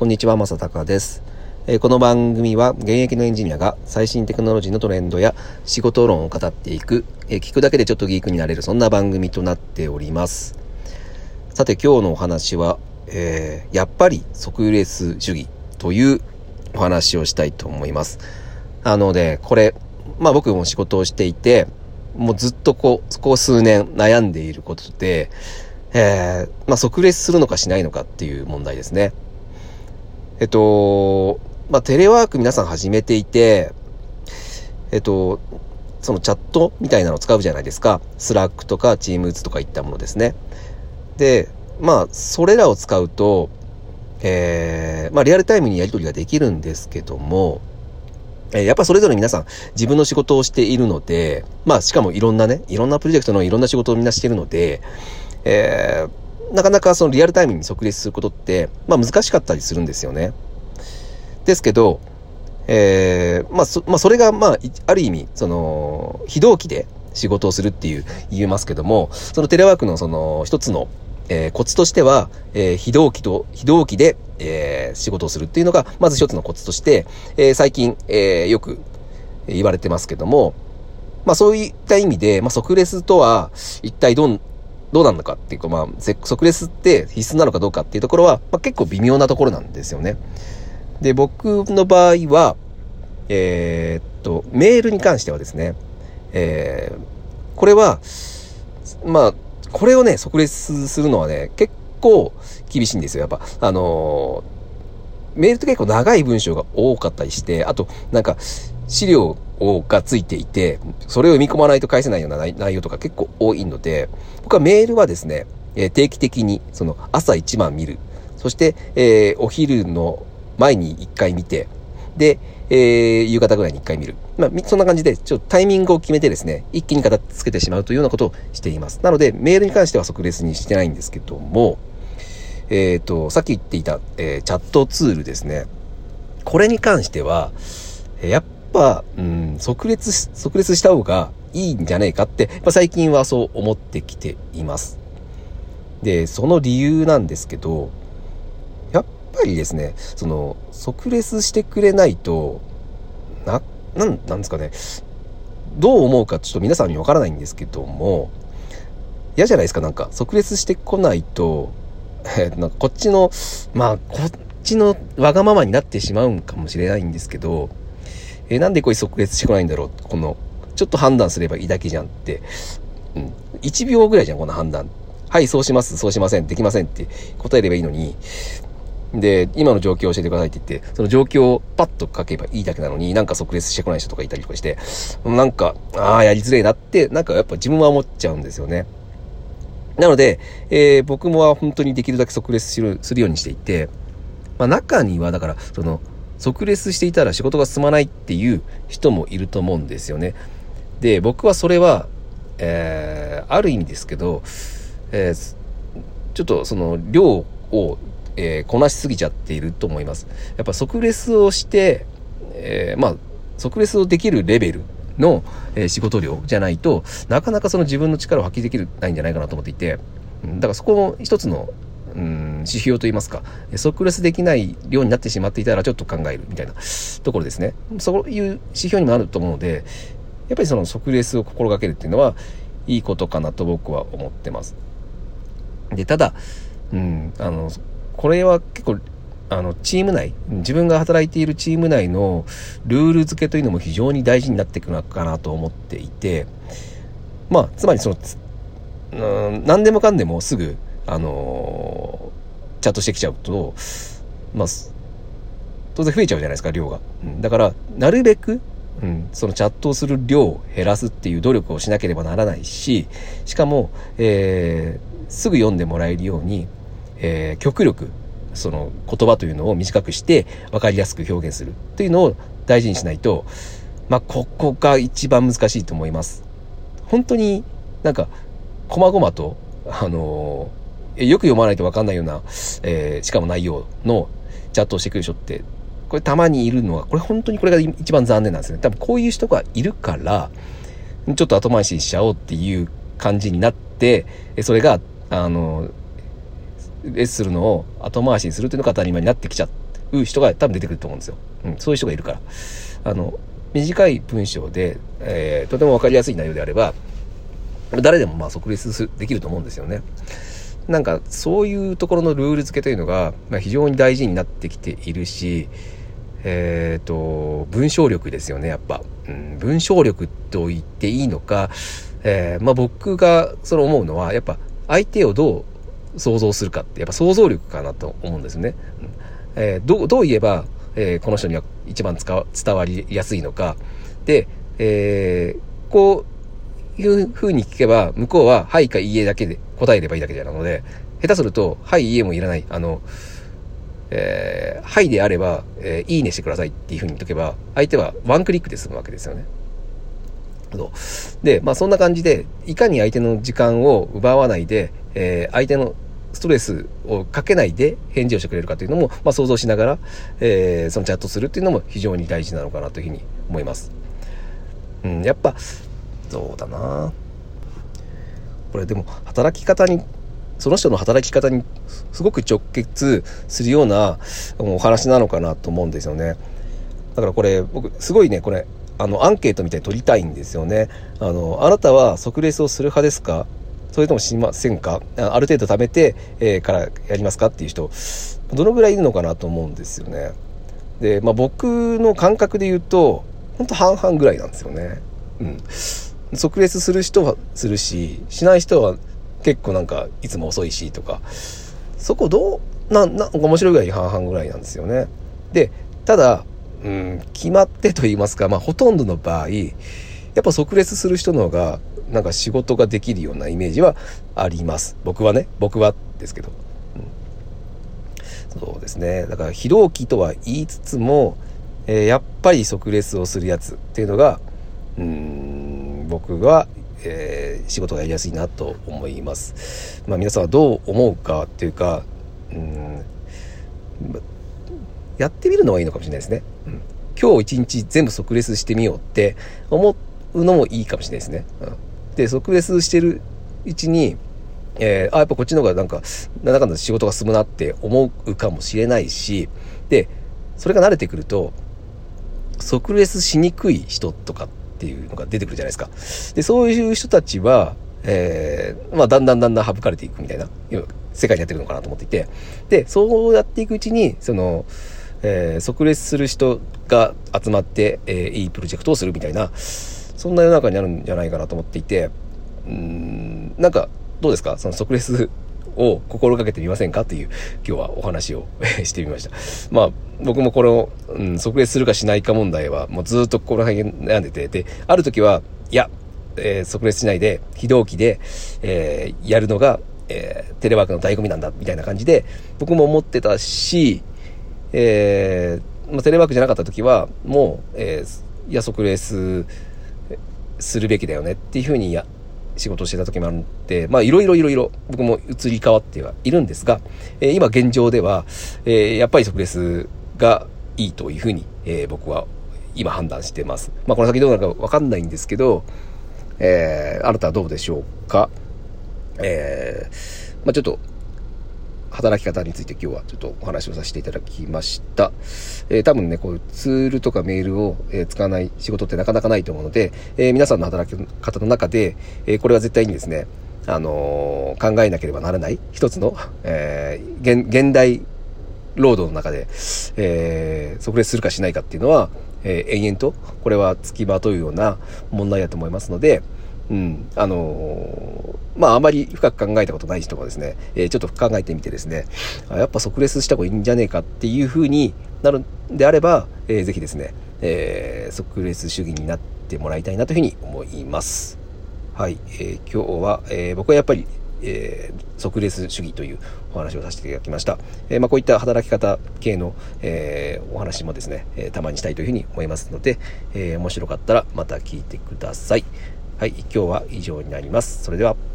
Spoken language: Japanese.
こんにちは、まさたかです。え、この番組は現役のエンジニアが最新テクノロジーのトレンドや仕事論を語っていく、え、聞くだけでちょっとギークになれるそんな番組となっております。さて今日のお話は、えー、やっぱり即レス主義というお話をしたいと思います。あので、これ、まあ僕も仕事をしていて、もうずっとこう、ここ数年悩んでいることで、えー、まあ即レスするのかしないのかっていう問題ですね。えっと、まあ、テレワーク皆さん始めていて、えっと、そのチャットみたいなのを使うじゃないですか。 Slack とか Teams とかいったものですね。で、まあ、それらを使うと、えー、まあ、リアルタイムにやり取りができるんですけども、え、やっぱそれぞれ皆さん自分の仕事をしているので、まあ、しかもいろんなね、いろんなプロジェクトのいろんな仕事をみんなしているので、えー、なかなかそのリアルタイムに即列することって、まあ難しかったりするんですよね。ですけど、えー、まあそ、まあそれがまあ、ある意味、その、非同期で仕事をするっていう言えますけども、そのテレワークのその一つの、えー、コツとしては、えー、非同期と、非同期で、えー、仕事をするっていうのが、まず一つのコツとして、えー、最近、えー、よく言われてますけども、まあそういった意味で、まあ即レスとは一体どん、どうなのかっていうか、まあ、即レスって必須なのかどうかっていうところは、まあ、結構微妙なところなんですよね。で、僕の場合は、えー、っと、メールに関してはですね、えー、これは、まあ、これをね、即レスするのはね、結構厳しいんですよ。やっぱ、あのー、メールって結構長い文章が多かったりして、あと、なんか、資料がついていて、それを読み込まないと返せないような内容とか結構多いので、僕はメールはですね、え、定期的に、その朝一番見る。そして、え、お昼の前に一回見て、で、えー、夕方ぐらいに一回見る。まあ、そんな感じで、ちょっとタイミングを決めてですね、一気に片付けてしまうというようなことをしています。なので、メールに関しては即レスにしてないんですけども、えっ、ー、と、さっき言っていた、えー、チャットツールですね。これに関しては、やっぱ、うん、即列、即列した方がいいんじゃねえかって、まあ、最近はそう思ってきています。で、その理由なんですけど、やっぱりですね、その、即列してくれないと、な、なん、なんですかね、どう思うかちょっと皆さんにわからないんですけども、嫌じゃないですか、なんか、即列してこないと、え、なんかこっちの、まあ、こっちのわがままになってしまうんかもしれないんですけど、えー、なんでこい即列してこないんだろう？この、ちょっと判断すればいいだけじゃんって、うん、1秒ぐらいじゃん、この判断。はい、そうします、そうしません、できませんって。答えればいいのに、で、今の状況を教えてくださいって言って、その状況をパッと書けばいいだけなのに、なんか即列してこない人とかいたりとかして、なんか、ああ、やりづれえなって、なんかやっぱ自分は思っちゃうんですよね。なので、えー、僕もは本当にできるだけ即列するするようにしていて、まあ中にはだから、その、即レスしていたら仕事が進まないっていう人もいると思うんですよね。で、僕はそれは、えー、ある意味ですけど、えー、ちょっとその量を、えー、こなしすぎちゃっていると思います。やっぱ即レスをして、えー、まあ、即レスをできるレベルの、えー、仕事量じゃないとなかなかその自分の力を発揮できないんじゃないかなと思っていて、だからそこも一つのうん、指標といいますか、即レスできない量になってしまっていたらちょっと考えるみたいなところですね。そういう指標にもなると思うので、やっぱりその即レスを心がけるっていうのは、いいことかなと僕は思ってます。で、ただ、うん、あの、これは結構、あの、チーム内、自分が働いているチーム内のルール付けというのも非常に大事になってくのかなと思っていて、まあ、つまりその、うん、何でもかんでもすぐ、あのー、チャットしてきちゃうと、まあ、当然増えちゃうじゃないですか、量が。だから、なるべく、うん、そのチャットをする量を減らすっていう努力をしなければならないし、しかも、えー、すぐ読んでもらえるように、えー、極力、その言葉というのを短くして分かりやすく表現するというのを大事にしないと、まあ、ここが一番難しいと思います。本当になんか、細々と、あのよく読まないとわかんないような、えー、しかも内容のチャットをしてくる人って、これたまにいるのは、これ本当にこれが一番残念なんですね。多分こういう人がいるから、ちょっと後回しにしちゃおうっていう感じになって、それが、あの、レッスするのを後回しにするというのが当たり前になってきちゃう人が多分出てくると思うんですよ。うん、そういう人がいるから。あの、短い文章で、えー、とても分かりやすい内容であれば、誰でもまあ即列できると思うんですよね。なんかそういうところのルール付けというのが、まあ、非常に大事になってきているし、えっ、ー、と、文章力ですよね、やっぱ。うん、文章力と言っていいのか、えー、まあ僕がその思うのは、やっぱ相手をどう想像するかって、やっぱ想像力かなと思うんですね。えー、どどう言えば、えー、この人には一番伝わりやすいのか。で、えー、こういうふうに聞けば、向こうは、はいかいいえだけで答えればいいだけなので、下手すると、はい、いいえもいらない。あの、えー、はいであれば、えー、いいねしてくださいっていうふうに言っとけば、相手はワンクリックで済むわけですよね。で、まあそんな感じで、いかに相手の時間を奪わないで、えー、相手のストレスをかけないで返事をしてくれるかというのも、まあ、想像しながら、えー、そのチャットするっていうのも非常に大事なのかなというふうに思います。うん、やっぱ、そうだなこれでも働き方にその人の働き方にすごく直結するようなお話なのかなと思うんですよね。だからこれ僕すごいねこれあのアンケートみたいに取りたいんですよね。あのあなたは即レスをする派ですか？それともしませんか？ある程度貯めて、えー、からやりますかっていう人どのぐらいいるのかなと思うんですよね。で、まあ、僕の感覚で言うと本当半々ぐらいなんですよね。うん。即レスする人はするししない人は結構なんかいつも遅いしとかそこどうななんか面白いぐらい半々ぐらいなんですよね。でただ、うん、決まってと言いますか、まあ、ほとんどの場合やっぱ即レスする人の方がなんか仕事ができるようなイメージはあります。僕はね僕はですけど、うん、そうですね。だから非同期とは言いつつも、えー、やっぱり即レスをするやつっていうのがうん僕はえー、仕事がやりやすいなと思います。まあ、皆さんはどう思うかっていうか、うん、やってみるのはいいのかもしれないですね。うん、今日一日全部即レスしてみようって思うのもいいかもしれないですね。うん、で、即レスしてるうちに、えー、あ、やっぱこっちの方がなんか、なんだかんだ仕事が進むなって思うかもしれないし、で、それが慣れてくると、即レスしにくい人とかってていうのが出てくるじゃないですか。で、そういう人たちは、えー、まあ、だんだんだんだん省かれていくみたいな、世界にやってるのかなと思っていて、で、そうやっていくうちに、その、えー、即レスする人が集まって、えー、いいプロジェクトをするみたいな、そんな世の中になるんじゃないかなと思っていて、うん、なんか、どうですか？その即レスを心がけてみませんか？という今日はお話を してみました。まあ僕もこの、うん、即レスするかしないか問題はもうずっとこの辺悩んでて、で、ある時は、いや、えー、即レスしないで、非同期で、えー、やるのが、えー、テレワークの醍醐味なんだ、みたいな感じで、僕も思ってたし、えー、まあ、テレワークじゃなかった時は、もう、えー、いや、即レスするべきだよねっていうふうにや仕事をしてた時もあるんで、まあいろいろいろいろ僕も移り変わってはいるんですが、えー、今現状では、えー、やっぱり即レスがいいというふうに、えー、僕は今判断してます。まあこの先どうなるかわかんないんですけど、えー、あなたはどうでしょうか。えー、まあちょっと働き方について今日はちょっとお話をさせていただきました。えー、多分ね、こういうツールとかメールを、えー、使わない仕事ってなかなかないと思うので、えー、皆さんの働き方の中で、えこれは絶対にですね、あの考えなければならない一つの、え現現代労働の中で、え即列するかしないかっていうのは、え延々とこれは付きまとうような問題だと思いますので、うん、あのー、まあ、あまり深く考えたことない人がですね、えー、ちょっと考えてみてですね、やっぱ即レスした方がいいんじゃねえかっていうふうになるんであれば、えー、ぜひですね、えー、即レス主義になってもらいたいなというふうに思います。はい、えー、今日は、えー、僕はやっぱり、えー、即レス主義というお話をさせていただきました。えー、まあ、こういった働き方系の、えー、お話もですね、えー、たまにしたいというふうに思いますので、えー、面白かったらまた聞いてください。はい、今日は以上になります。それでは。